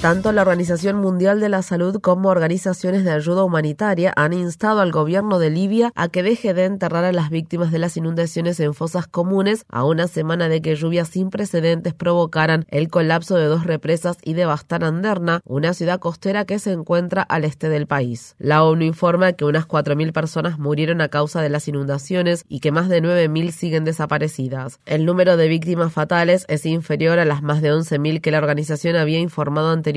Tanto la Organización Mundial de la Salud como organizaciones de ayuda humanitaria han instado al gobierno de Libia a que deje de enterrar a las víctimas de las inundaciones en fosas comunes a una semana de que lluvias sin precedentes provocaran el colapso de dos represas y devastaran Derna, una ciudad costera que se encuentra al este del país. La ONU informa que unas 4.000 personas murieron a causa de las inundaciones y que más de 9.000 siguen desaparecidas. El número de víctimas fatales es inferior a las más de 11.000 que la organización había informado anteriormente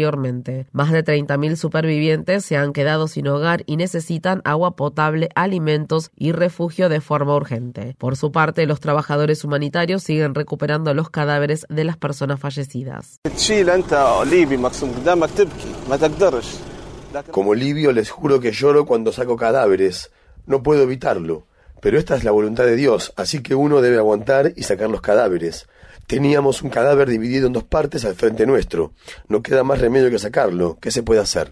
Más de 30.000 supervivientes se han quedado sin hogar y necesitan agua potable, alimentos y refugio de forma urgente. Por su parte, los trabajadores humanitarios siguen recuperando los cadáveres de las personas fallecidas. Como libio les juro que lloro cuando saco cadáveres. No puedo evitarlo. Pero esta es la voluntad de Dios, así que uno debe aguantar y sacar los cadáveres. Teníamos un cadáver dividido en dos partes al frente nuestro. No queda más remedio que sacarlo. ¿Qué se puede hacer?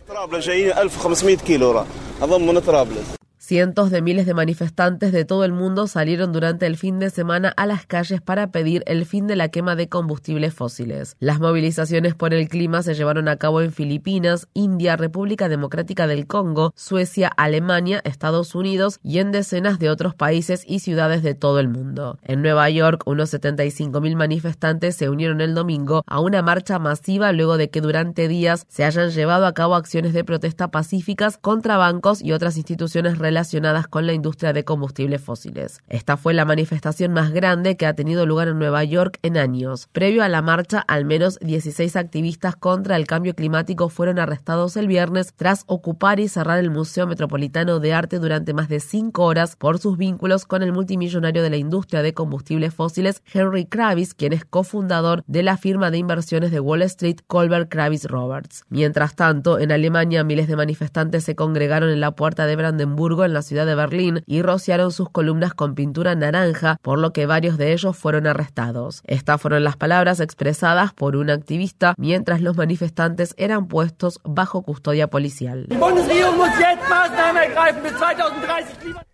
Cientos de miles de manifestantes de todo el mundo salieron durante el fin de semana a las calles para pedir el fin de la quema de combustibles fósiles. Las movilizaciones por el clima se llevaron a cabo en Filipinas, India, República Democrática del Congo, Suecia, Alemania, Estados Unidos y en decenas de otros países y ciudades de todo el mundo. En Nueva York, unos 75.000 manifestantes se unieron el domingo a una marcha masiva luego de que durante días se hayan llevado a cabo acciones de protesta pacíficas contra bancos y otras instituciones relacionadas relacionadas con la industria de combustibles fósiles. Esta fue la manifestación más grande que ha tenido lugar en Nueva York en años. Previo a la marcha, al menos 16 activistas contra el cambio climático fueron arrestados el viernes tras ocupar y cerrar el Museo Metropolitano de Arte durante más de cinco horas por sus vínculos con el multimillonario de la industria de combustibles fósiles Henry Kravis, quien es cofundador de la firma de inversiones de Wall Street Colbert Kravis Roberts. Mientras tanto, en Alemania miles de manifestantes se congregaron en la puerta de Brandenburgo en la ciudad de Berlín y rociaron sus columnas con pintura naranja, por lo que varios de ellos fueron arrestados. Estas fueron las palabras expresadas por un activista mientras los manifestantes eran puestos bajo custodia policial.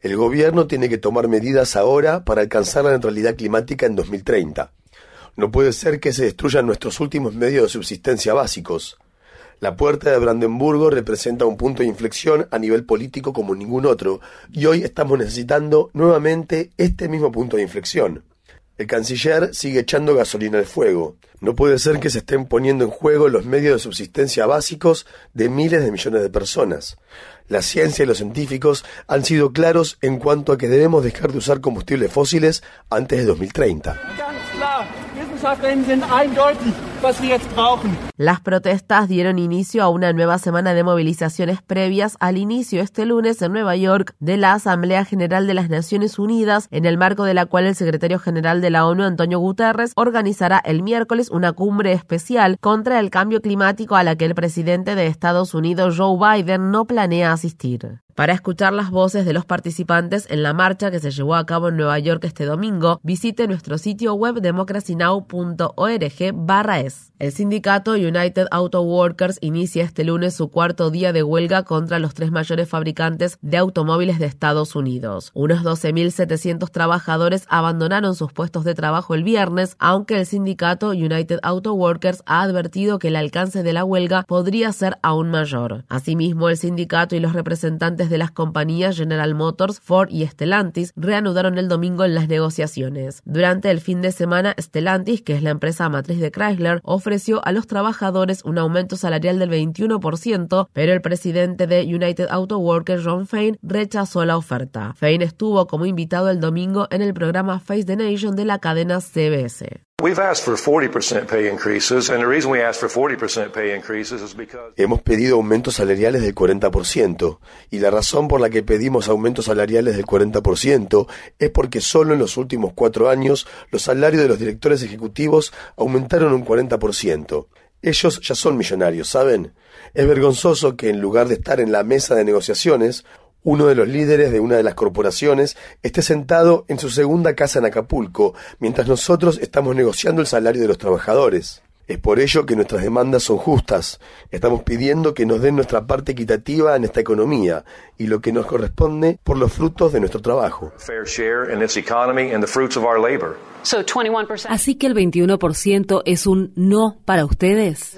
El gobierno tiene que tomar medidas ahora para alcanzar la neutralidad climática en 2030. No puede ser que se destruyan nuestros últimos medios de subsistencia básicos. La puerta de Brandenburgo representa un punto de inflexión a nivel político como ningún otro, y hoy estamos necesitando nuevamente este mismo punto de inflexión. El canciller sigue echando gasolina al fuego. No puede ser que se estén poniendo en juego los medios de subsistencia básicos de miles de millones de personas. La ciencia y los científicos han sido claros en cuanto a que debemos dejar de usar combustibles fósiles antes de 2030. Las protestas dieron inicio a una nueva semana de movilizaciones previas al inicio este lunes en Nueva York de la Asamblea General de las Naciones Unidas, en el marco de la cual el secretario general de la ONU, Antonio Guterres, organizará el miércoles una cumbre especial contra el cambio climático a la que el presidente de Estados Unidos, Joe Biden, no planea asistir. Para escuchar las voces de los participantes en la marcha que se llevó a cabo en Nueva York este domingo, visite nuestro sitio web democracynow.org es. El sindicato United Auto Workers inicia este lunes su cuarto día de huelga contra los tres mayores fabricantes de automóviles de Estados Unidos. Unos 12.700 trabajadores abandonaron sus puestos de trabajo el viernes, aunque el sindicato United Auto Workers ha advertido que el alcance de la huelga podría ser aún mayor. Asimismo, el sindicato y los representantes de las compañías General Motors, Ford y Stellantis reanudaron el domingo en las negociaciones. Durante el fin de semana, Stellantis, que es la empresa matriz de Chrysler, ofreció a los trabajadores un aumento salarial del 21%, pero el presidente de United Auto Workers, Ron Fein, rechazó la oferta. Fein estuvo como invitado el domingo en el programa Face the Nation de la cadena CBS. Hemos pedido aumentos salariales del 40% y la razón por la que pedimos aumentos salariales del 40% es porque solo en los últimos cuatro años los salarios de los directores ejecutivos aumentaron un 40%. Ellos ya son millonarios, ¿saben? Es vergonzoso que en lugar de estar en la mesa de negociaciones, uno de los líderes de una de las corporaciones esté sentado en su segunda casa en Acapulco, mientras nosotros estamos negociando el salario de los trabajadores. Es por ello que nuestras demandas son justas. Estamos pidiendo que nos den nuestra parte equitativa en esta economía y lo que nos corresponde por los frutos de nuestro trabajo. Así que el 21% es un no para ustedes.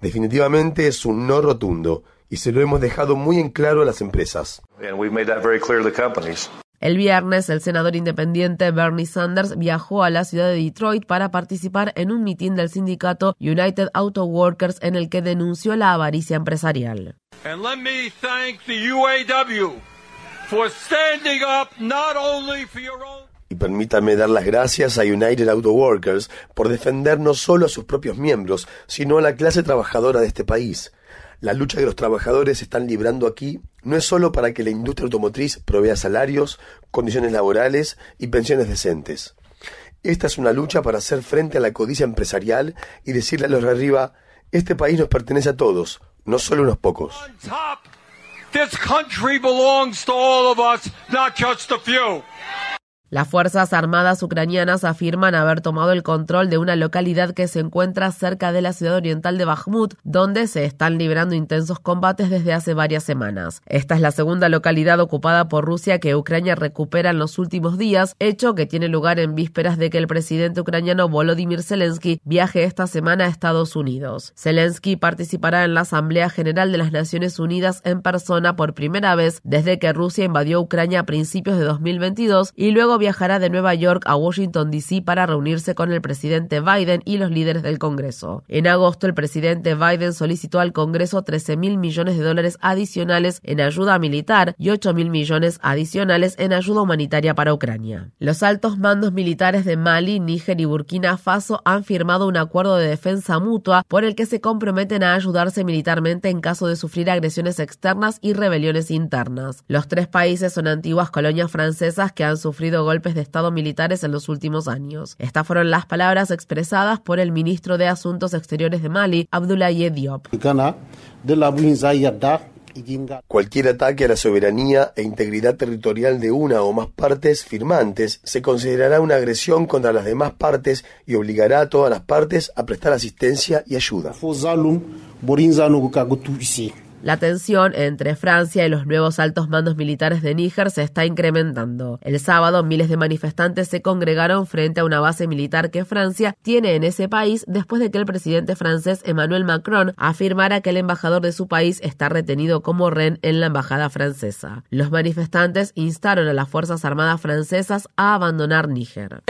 Definitivamente es un no rotundo y se lo hemos dejado muy en claro a las empresas. El viernes, el senador independiente Bernie Sanders viajó a la ciudad de Detroit para participar en un mitin del sindicato United Auto Workers en el que denunció la avaricia empresarial. Y permítame dar las gracias a United Auto Workers por defender no solo a sus propios miembros, sino a la clase trabajadora de este país. La lucha que los trabajadores están librando aquí no es solo para que la industria automotriz provea salarios, condiciones laborales y pensiones decentes. Esta es una lucha para hacer frente a la codicia empresarial y decirle a los de arriba, este país nos pertenece a todos, no solo a unos pocos. Las Fuerzas Armadas ucranianas afirman haber tomado el control de una localidad que se encuentra cerca de la ciudad oriental de Bakhmut, donde se están librando intensos combates desde hace varias semanas. Esta es la segunda localidad ocupada por Rusia que Ucrania recupera en los últimos días, hecho que tiene lugar en vísperas de que el presidente ucraniano Volodymyr Zelensky viaje esta semana a Estados Unidos. Zelensky participará en la Asamblea General de las Naciones Unidas en persona por primera vez desde que Rusia invadió Ucrania a principios de 2022 y luego viajará de Nueva York a Washington, D.C. para reunirse con el presidente Biden y los líderes del Congreso. En agosto, el presidente Biden solicitó al Congreso 13 mil millones de dólares adicionales en ayuda militar y 8 mil millones adicionales en ayuda humanitaria para Ucrania. Los altos mandos militares de Mali, Níger y Burkina Faso han firmado un acuerdo de defensa mutua por el que se comprometen a ayudarse militarmente en caso de sufrir agresiones externas y rebeliones internas. Los tres países son antiguas colonias francesas que han sufrido golpes de Estado militares en los últimos años. Estas fueron las palabras expresadas por el ministro de Asuntos Exteriores de Mali, Abdoulaye Diop. Cualquier ataque a la soberanía e integridad territorial de una o más partes firmantes se considerará una agresión contra las demás partes y obligará a todas las partes a prestar asistencia y ayuda. La tensión entre Francia y los nuevos altos mandos militares de Níger se está incrementando. El sábado, miles de manifestantes se congregaron frente a una base militar que Francia tiene en ese país después de que el presidente francés Emmanuel Macron afirmara que el embajador de su país está retenido como rehén en la embajada francesa. Los manifestantes instaron a las Fuerzas Armadas francesas a abandonar Níger.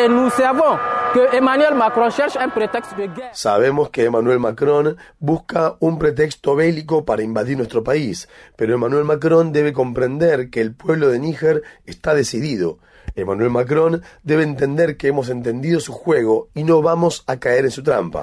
Sabemos que Emmanuel Macron busca un pretexto bélico para invadir nuestro país, pero Emmanuel Macron debe comprender que el pueblo de Níger está decidido. Emmanuel Macron debe entender que hemos entendido su juego y no vamos a caer en su trampa.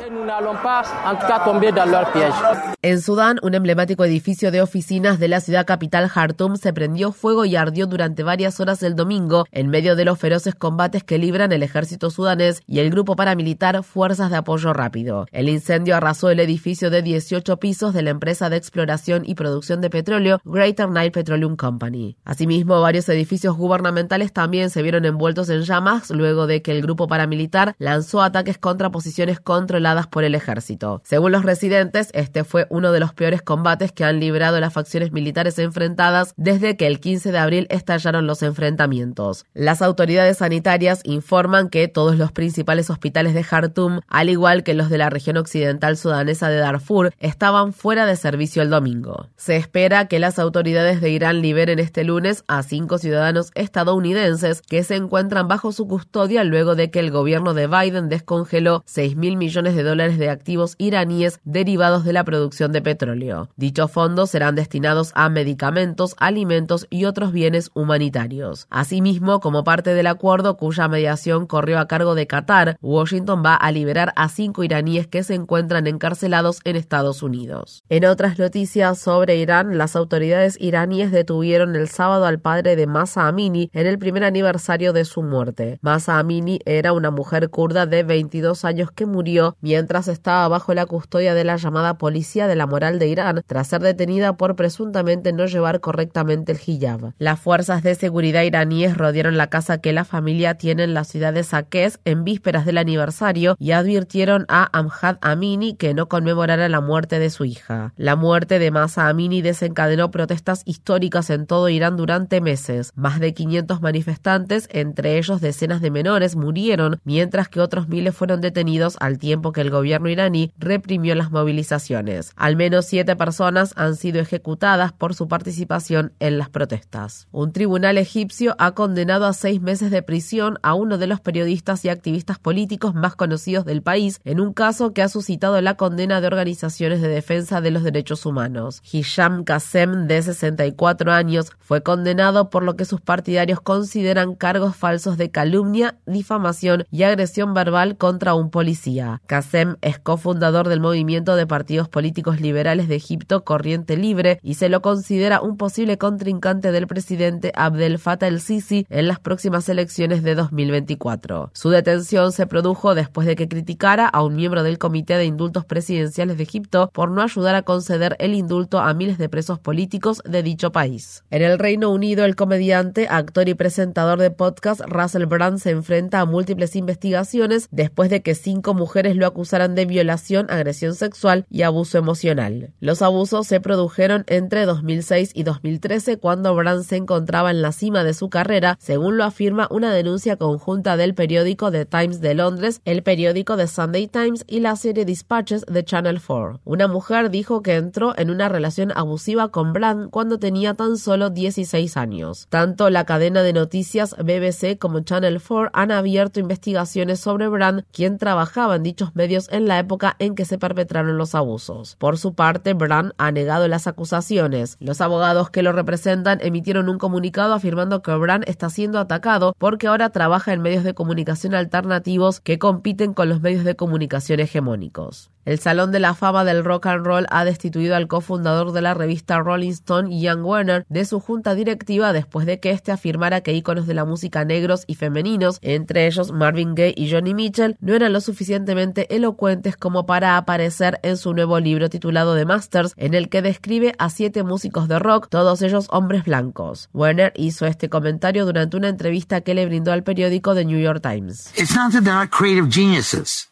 En Sudán, un emblemático edificio de oficinas de la ciudad capital Jartum se prendió fuego y ardió durante varias horas el domingo en medio de los feroces combates que libran el ejército sudanés y el grupo paramilitar Fuerzas de Apoyo Rápido. El incendio arrasó el edificio de 18 pisos de la empresa de exploración y producción de petróleo Greater Nile Petroleum Company. Asimismo, varios edificios gubernamentales también se vieron envueltos en llamas luego de que el grupo paramilitar lanzó ataques contra posiciones controladas por el ejército. Según los residentes, este fue uno de los peores combates que han librado las facciones militares enfrentadas desde que el 15 de abril estallaron los enfrentamientos. Las autoridades sanitarias informan que todos los principales hospitales de Jartum, al igual que los de la región occidental sudanesa de Darfur, estaban fuera de servicio el domingo. Se espera que las autoridades de Irán liberen este lunes a cinco ciudadanos estadounidenses que se encuentran bajo su custodia luego de que el gobierno de Biden descongeló 6 mil millones de dólares de activos iraníes derivados de la producción de petróleo. Dichos fondos serán destinados a medicamentos, alimentos y otros bienes humanitarios. Asimismo, como parte del acuerdo cuya mediación corrió a cargo de Qatar, Washington va a liberar a cinco iraníes que se encuentran encarcelados en Estados Unidos. En otras noticias sobre Irán, las autoridades iraníes detuvieron el sábado al padre de Masa Amini en el primer aniversario de su muerte. Masa Amini era una mujer kurda de 22 años que murió mientras estaba bajo la custodia de la llamada Policía de la Moral de Irán tras ser detenida por presuntamente no llevar correctamente el hijab. Las fuerzas de seguridad iraníes rodearon la casa que la familia tiene en la ciudad de Saqqez en vísperas del aniversario y advirtieron a Amjad Amini que no conmemorara la muerte de su hija. La muerte de Masa Amini desencadenó protestas históricas en todo Irán durante meses. Más de 500 manifestantes, entre ellos decenas de menores, murieron, mientras que otros miles fueron detenidos al tiempo que el gobierno iraní reprimió las movilizaciones. Al menos siete personas han sido ejecutadas por su participación en las protestas. Un tribunal egipcio ha condenado a seis meses de prisión a uno de los periodistas y activistas políticos más conocidos del país en un caso que ha suscitado la condena de organizaciones de defensa de los derechos humanos. Hisham Qasem, de 64 años, fue condenado por lo que sus partidarios consideran cargos falsos de calumnia, difamación y agresión verbal contra un policía. Qasem es cofundador del movimiento de partidos políticos liberales de Egipto Corriente Libre y se lo considera un posible contrincante del presidente Abdel Fattah el-Sisi en las próximas elecciones de 2024. Su detención se produjo después de que criticara a un miembro del Comité de Indultos Presidenciales de Egipto por no ayudar a conceder el indulto a miles de presos políticos de dicho país. En el Reino Unido, el comediante, actor y presentador de podcast Russell Brand se enfrenta a múltiples investigaciones después de que cinco mujeres lo acusaran de violación, agresión sexual y abuso emocional. Los abusos se produjeron entre 2006 y 2013 cuando Brand se encontraba en la cima de su carrera, según lo afirma una denuncia conjunta del periódico The Times de Londres, el periódico The Sunday Times y la serie Dispatches de Channel 4. Una mujer dijo que entró en una relación abusiva con Brand cuando tenía tan solo 16 años. Tanto la cadena de noticias BBC como Channel 4 han abierto investigaciones sobre Brand, quien trabajaba en dichos medios en la época en que se perpetraron los abusos. Por su parte, Brand ha negado las acusaciones. Los abogados que lo representan emitieron un comunicado afirmando que Brand está siendo atacado porque ahora trabaja en medios de comunicación alternativos que compiten con los medios de comunicación hegemónicos. El Salón de la Fama del Rock and Roll ha destituido al cofundador de la revista Rolling Stone, Ian Werner, de su junta directiva después de que éste afirmara que íconos de la música negros y femeninos, entre ellos Marvin Gaye y Johnny Mitchell, no eran lo suficientemente elocuentes como para aparecer en su nuevo libro titulado The Masters, en el que describe a siete músicos de rock, todos ellos hombres blancos. Werner hizo este comentario durante una entrevista que le brindó al periódico The New York Times. It's not that they're not creative geniuses.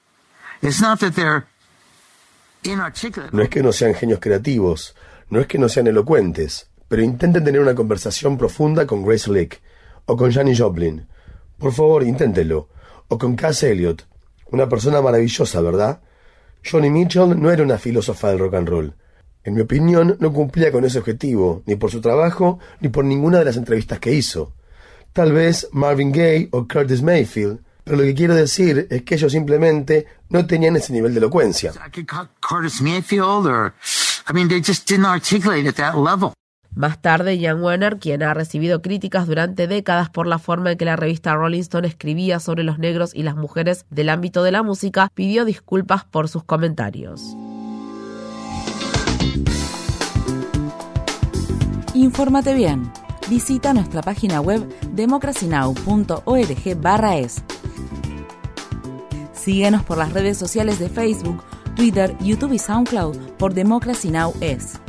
It's not that they're no es que no sean genios creativos, no es que no sean elocuentes, pero intenten tener una conversación profunda con Grace Lick o con Janis Joplin. Por favor, inténtenlo. O con Cass Elliot, una persona maravillosa, ¿verdad? Johnny Mitchell no era una filósofa del rock and roll. En mi opinión, no cumplía con ese objetivo, ni por su trabajo, ni por ninguna de las entrevistas que hizo. Tal vez Marvin Gaye o Curtis Mayfield pero lo que quiero decir es que ellos simplemente no tenían ese nivel de elocuencia. Más tarde, Jan Werner, quien ha recibido críticas durante décadas por la forma en que la revista Rolling Stone escribía sobre los negros y las mujeres del ámbito de la música, pidió disculpas por sus comentarios. Infórmate bien. Visita nuestra página web democracynow.org/es Síguenos por las redes sociales de Facebook, Twitter, YouTube y SoundCloud por Democracy Now! es.